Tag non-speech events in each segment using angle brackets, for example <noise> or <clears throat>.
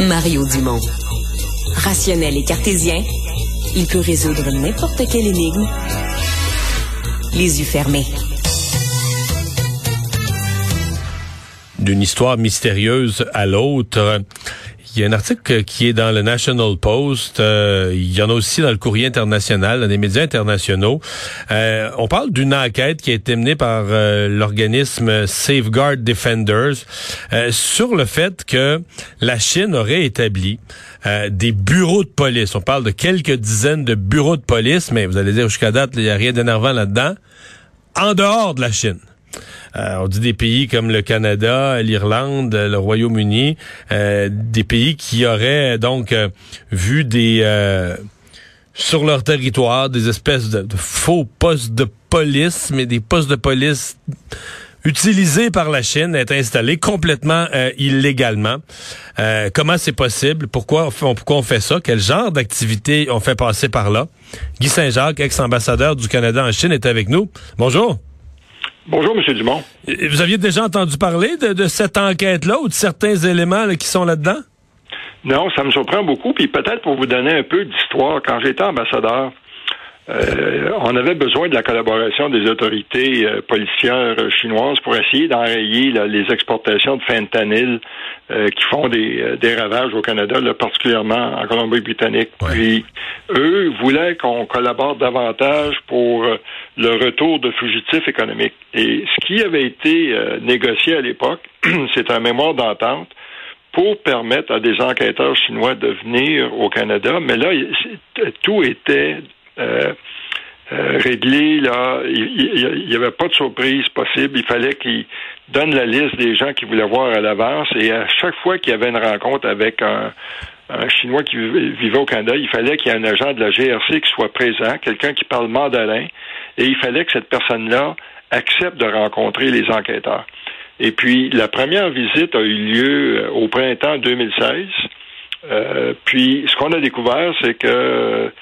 Mario Dumont. Rationnel et cartésien, il peut résoudre n'importe quelle énigme les yeux fermés. D'une histoire mystérieuse à l'autre. Il y a un article qui est dans le National Post. Euh, il y en a aussi dans le Courrier international, dans les médias internationaux. Euh, on parle d'une enquête qui a été menée par euh, l'organisme Safeguard Defenders sur le fait que la Chine aurait établi des bureaux de police. On parle de quelques dizaines de bureaux de police, mais vous allez dire jusqu'à date, il n'y a rien d'énervant là-dedans. En dehors de la Chine. Euh, on dit des pays comme le Canada, l'Irlande, le Royaume-Uni, euh, des pays qui auraient donc euh, vu des sur leur territoire des espèces de, faux postes de police, mais des postes de police utilisés par la Chine, être installés complètement illégalement. comment c'est possible? Pourquoi on, pourquoi on fait ça? Quel genre d'activité on fait passer par là? Guy Saint-Jacques, ex-ambassadeur du Canada en Chine, est avec nous. Bonjour. Bonjour, M. Dumont. Vous aviez déjà entendu parler de, cette enquête-là ou de certains éléments qui sont là-dedans? Non, ça me surprend beaucoup. Puis peut-être pour vous donner un peu d'histoire, quand j'étais ambassadeur, euh, on avait besoin de la collaboration des autorités euh, policières chinoises pour essayer d'enrayer les exportations de fentanyl euh, qui font des, des, ravages au Canada, particulièrement en Colombie-Britannique. Puis eux voulaient qu'on collabore davantage pour le retour de fugitifs économiques. Et ce qui avait été négocié à l'époque, <clears throat> c'est un mémoire d'entente pour permettre à des enquêteurs chinois de venir au Canada, mais là, tout était réglé. Là, il n'y avait pas de surprise possible. Il fallait qu'il donne la liste des gens qu'il voulait voir à l'avance. Et à chaque fois qu'il y avait une rencontre avec un, Chinois qui vivait au Canada, il fallait qu'il y ait un agent de la GRC qui soit présent, quelqu'un qui parle mandarin, et il fallait que cette personne-là accepte de rencontrer les enquêteurs. Et puis, la première visite a eu lieu euh, au printemps 2016. puis, ce qu'on a découvert, c'est que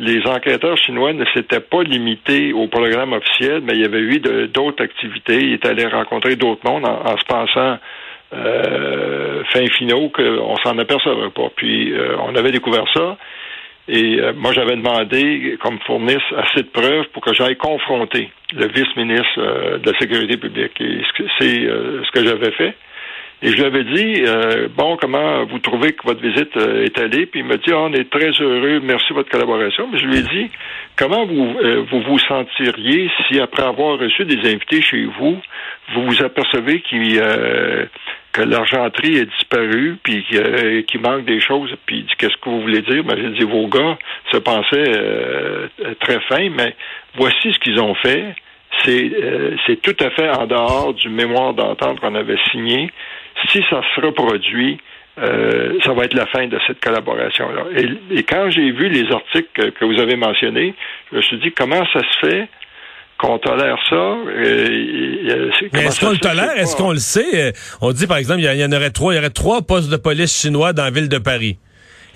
les enquêteurs chinois ne s'étaient pas limités au programme officiel, mais il y avait eu d'autres activités. Ils étaient allés rencontrer d'autres mondes en, se pensant euh, fin finaux qu'on s'en apercevrait pas. Puis euh, on avait découvert ça. Et euh, moi, j'avais demandé qu'on me fournisse assez de preuves pour que j'aille confronter le vice-ministre euh, de la Sécurité publique. Et c'est ce que j'avais fait. Et je lui avais dit, euh, bon, comment vous trouvez que votre visite euh, est allée? Puis il m'a dit, oh, on est très heureux, merci de votre collaboration. Mais je lui ai dit, comment vous, euh, vous vous sentiriez si, après avoir reçu des invités chez vous, vous vous apercevez que l'argenterie est disparue, puis qu'il manque des choses, puis qu'est-ce que vous voulez dire? Ben, j'ai dit, vos gars se pensaient très fins, mais voici ce qu'ils ont fait. C'est tout à fait en dehors du mémoire d'entente qu'on avait signé si ça se reproduit, euh, ça va être la fin de cette collaboration-là. Et, quand j'ai vu les articles que, vous avez mentionnés, je me suis dit comment ça se fait qu'on tolère ça? Euh, Mais est-ce qu'on le tolère? Est-ce qu'on le sait? Euh, on dit, par exemple, il y, en aurait trois, il y aurait trois postes de police chinois dans la ville de Paris.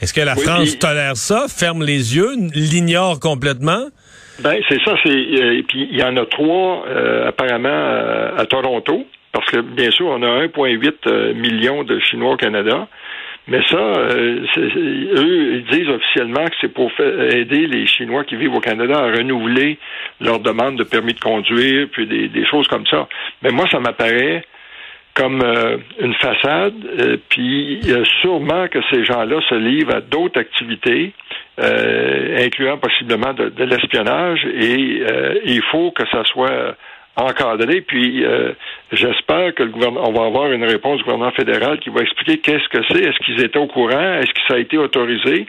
Est-ce que la France tolère ça, ferme les yeux, l'ignore complètement? Ben, c'est ça. C'est, puis il y en a trois, apparemment, à Toronto. Parce que, bien sûr, on a 1,8 euh, million de Chinois au Canada. Mais ça, euh, eux, ils disent officiellement que c'est pour aider les Chinois qui vivent au Canada à renouveler leur demande de permis de conduire, puis des, choses comme ça. Mais moi, ça m'apparaît comme euh, une façade, puis sûrement que ces gens-là se livrent à d'autres activités, incluant possiblement de l'espionnage, et il faut que ça soit encadré. Puis euh, j'espère que le gouvernement, on va avoir une réponse du gouvernement fédéral qui va expliquer qu'est-ce que c'est, est-ce qu'ils étaient au courant, est-ce que ça a été autorisé,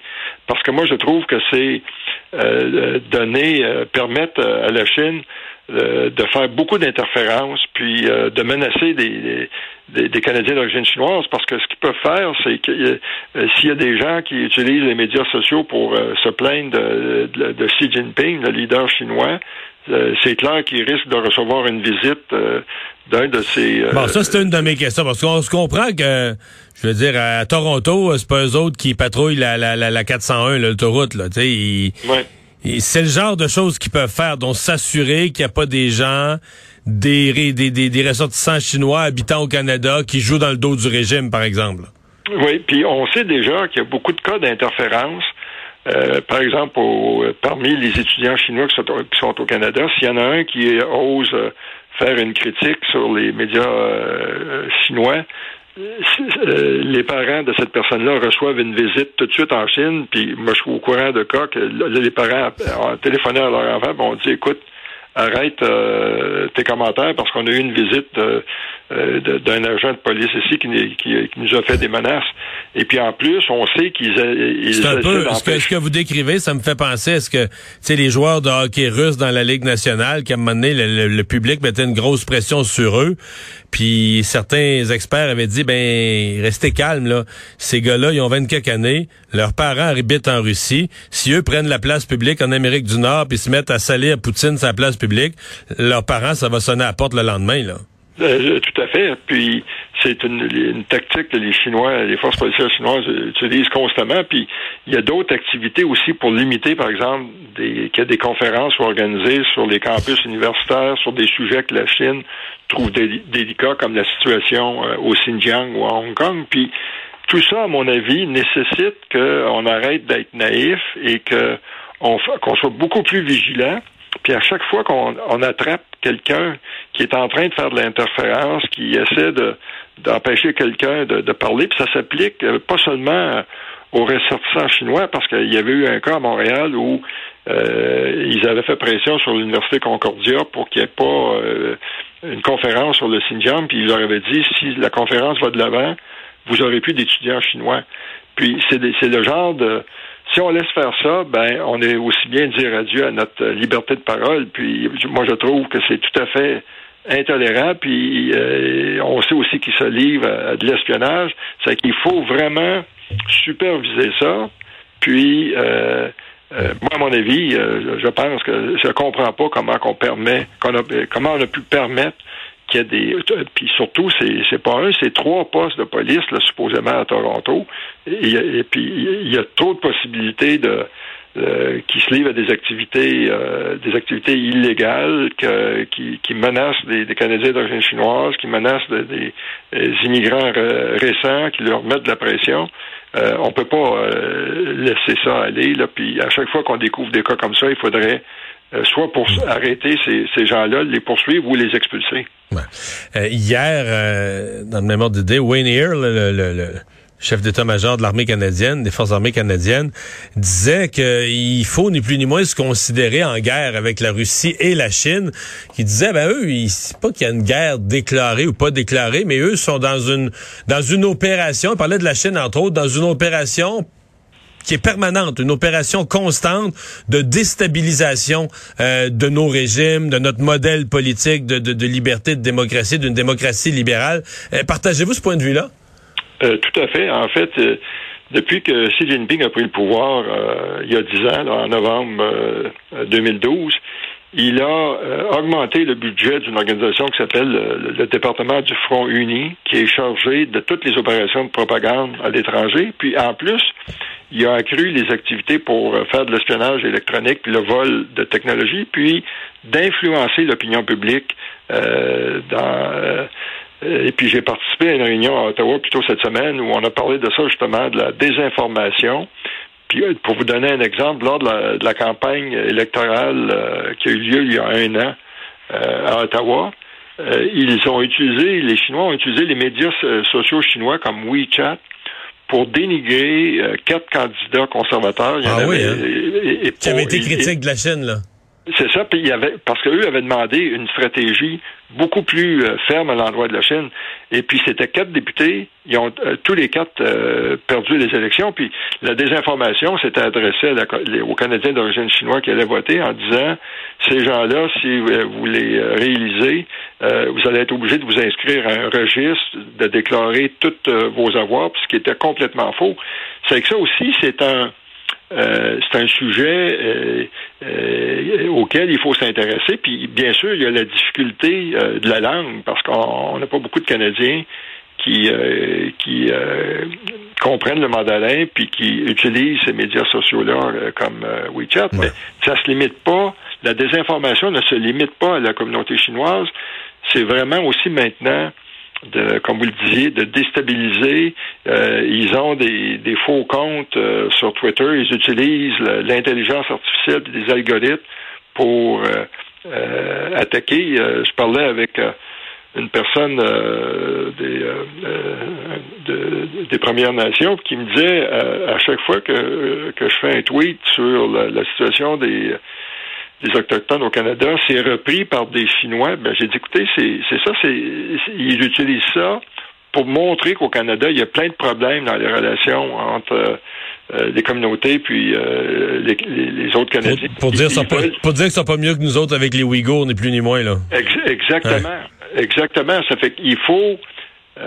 parce que moi je trouve que c'est euh, donner, euh, permettre à la Chine de faire beaucoup d'interférences, puis de menacer des, des, Canadiens d'origine chinoise, parce que ce qu'ils peuvent faire, c'est que s'il y a des gens qui utilisent les médias sociaux pour se plaindre de, de, Xi Jinping, le leader chinois, euh, c'est clair qu'il risque de recevoir une visite euh, d'un de ces. Euh, bon, ça c'est une de mes questions parce qu'on se comprend que, je veux dire, à Toronto, c'est pas eux autres qui patrouillent la, la, la, 401, l'autoroute, là. Tu sais, c'est le genre de choses qu'ils peuvent faire, donc s'assurer qu'il n'y a pas des gens, des, des, des, des ressortissants chinois habitant au Canada qui jouent dans le dos du régime, par exemple. Oui, puis on sait déjà qu'il y a beaucoup de cas d'interférence. Euh, par exemple, parmi les étudiants chinois qui sont, au Canada, s'il y en a un qui ose faire une critique sur les médias chinois, les parents de cette personne-là reçoivent une visite tout de suite en Chine, puis moi je suis au courant de cas que les parents ont téléphoné à leur enfant, on dit écoute, arrête euh, tes commentaires parce qu'on a eu une visite euh, euh, d'un agent de police ici qui, qui, nous a fait des menaces. Et puis en plus, on sait qu'ils C'est un peu ce que, ce que, vous décrivez, ça me fait penser à ce que tu sais les joueurs de hockey russe dans la Ligue nationale, qui à un moment donné, le, public mettait une grosse pression sur eux. Puis certains experts avaient dit ben restez calme là. Ces gars-là, ils ont 24 années, leurs parents habitent en Russie. Si eux prennent la place publique en Amérique du Nord puis se mettent à saler à Poutine sa place publique, leurs parents, ça va sonner à la porte le lendemain là. Euh, tout à fait. Puis c'est une, tactique que les Chinois, les forces policières chinoises utilisent constamment. Puis il y a d'autres activités aussi pour limiter, par exemple, des, qu'il y a des conférences organisées sur les campus universitaires sur des sujets que la Chine trouve délicats, comme la situation euh, au Xinjiang ou à Hong Kong. Puis tout ça, à mon avis, nécessite qu'on arrête d'être naïf et que qu'on soit beaucoup plus vigilant puis à chaque fois qu'on attrape quelqu'un qui est en train de faire de l'interférence, qui essaie de d'empêcher quelqu'un de, parler, puis ça s'applique euh, pas seulement aux ressortissants chinois, parce qu'il y avait eu un cas à Montréal où euh, ils avaient fait pression sur l'Université Concordia pour qu'il n'y ait pas euh, une conférence sur le Xinjiang, puis ils leur avaient dit si la conférence va de l'avant, vous aurez plus d'étudiants chinois. Puis c'est le genre de si on laisse faire ça, ben on est aussi bien dire adieu à notre liberté de parole. Puis moi je trouve que c'est tout à fait intolérable. Puis euh, on sait aussi qu'il se livre à, de l'espionnage. C'est qu'il faut vraiment superviser ça. Puis euh, euh, moi, à mon avis, je pense que je comprends pas comment qu'on permet, comment on a pu permettre qu'il y a des. Puis surtout, c'est, pas un, c'est trois postes de police, supposément à Toronto. Et, puis, il y a trop de possibilités de. Euh, qui se livrent à des activités euh, des activités illégales qui, menacent des, Canadiens d'origine chinoise, qui menacent des, immigrants récents, qui leur mettent de la pression. Euh, on peut pas laisser ça aller. Là, puis à chaque fois qu'on découvre des cas comme ça, il faudrait euh, soit pour arrêter ces, gens-là, les poursuivre ou les expulser. Euh, hier, euh, dans le même ordre d'idée, Wayne Ear, le, chef d'état-major de l'armée canadienne, des forces armées canadiennes, disait qu'il faut ni plus ni moins se considérer en guerre avec la Russie et la Chine. Il disait, ben eux, c'est pas qu'il y a une guerre déclarée ou pas déclarée, mais eux sont dans une dans une opération. Il parlait de la Chine entre autres, dans une opération qui est permanente, une opération constante de déstabilisation euh, de nos régimes, de notre modèle politique de, de, de liberté, de démocratie, d'une démocratie libérale. Euh, partagez-vous ce point de vue-là? Euh, tout à fait. En fait, depuis que Xi Jinping a pris le pouvoir il y a dix ans, en novembre 2012, il a augmenté le budget d'une organisation qui s'appelle le, département du Front Uni, qui est chargé de toutes les opérations de propagande à l'étranger. Puis en plus, il a accru les activités pour euh, faire de l'espionnage électronique, puis le vol de technologie, puis d'influencer l'opinion publique euh, dans euh, et puis j'ai participé à une réunion à Ottawa plutôt cette semaine où on a parlé de ça justement, de la désinformation. Puis pour vous donner un exemple, lors de la, campagne électorale qui a eu lieu il y a un an à Ottawa, ils ont utilisé, les Chinois ont utilisé les médias sociaux chinois comme WeChat pour dénigrer euh, quatre candidats conservateurs. Il y en ah oui, hein? et, Qui avaient été critiques de la Chine, là. C'est ça, puis il y avait parce qu'eux avaient demandé une stratégie beaucoup plus euh, ferme à l'endroit de la Chine. Et puis c'était quatre députés, ils ont euh, tous les quatre euh, perdu les élections. Puis la désinformation s'était adressée aux Canadiens d'origine chinoise qui allaient voter en disant ces gens-là, si vous les réalisez, vous allez être obligé de vous inscrire à un registre, de déclarer tous vos avoirs, ce qui était complètement faux. C'est que ça aussi, c'est un euh, c'est un sujet euh, euh, auquel il faut s'intéresser. Puis bien sûr, il y a la difficulté de la langue parce qu'on n'a pas beaucoup de Canadiens qui qui comprennent le mandarin puis qui utilisent ces médias sociaux-là comme WeChat. Mais ça se limite pas. La désinformation ne se limite pas à la communauté chinoise. C'est vraiment aussi maintenant de, comme vous le disiez, de déstabiliser. Euh, ils ont des, faux comptes euh, sur Twitter. Ils utilisent l'intelligence artificielle et des algorithmes pour euh, attaquer. je parlais avec une personne des, de, des Premières Nations qui me disait à chaque fois que, que je fais un tweet sur la situation des des Autochtones au Canada, c'est repris par des Chinois. Ben, j'ai dit, écoutez, c'est ça, c'est ils utilisent ça pour montrer qu'au Canada, il y a plein de problèmes dans les relations entre euh, les communautés puis euh, les, autres Canadiens. Pour, dire, ça pas, pour dire que c'est pas mieux que nous autres avec les Ouïghours, ni plus ni moins, là. exactement. Exactement. Ça fait qu'il faut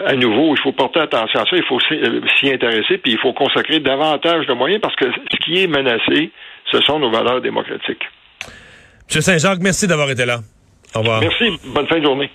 à nouveau, il faut porter attention à ça, il faut s'y intéresser, puis il faut consacrer davantage de moyens parce que ce qui est menacé, ce sont nos valeurs démocratiques. M. Saint-Jacques, merci d'avoir été là. Au revoir. Merci. Bonne fin de journée.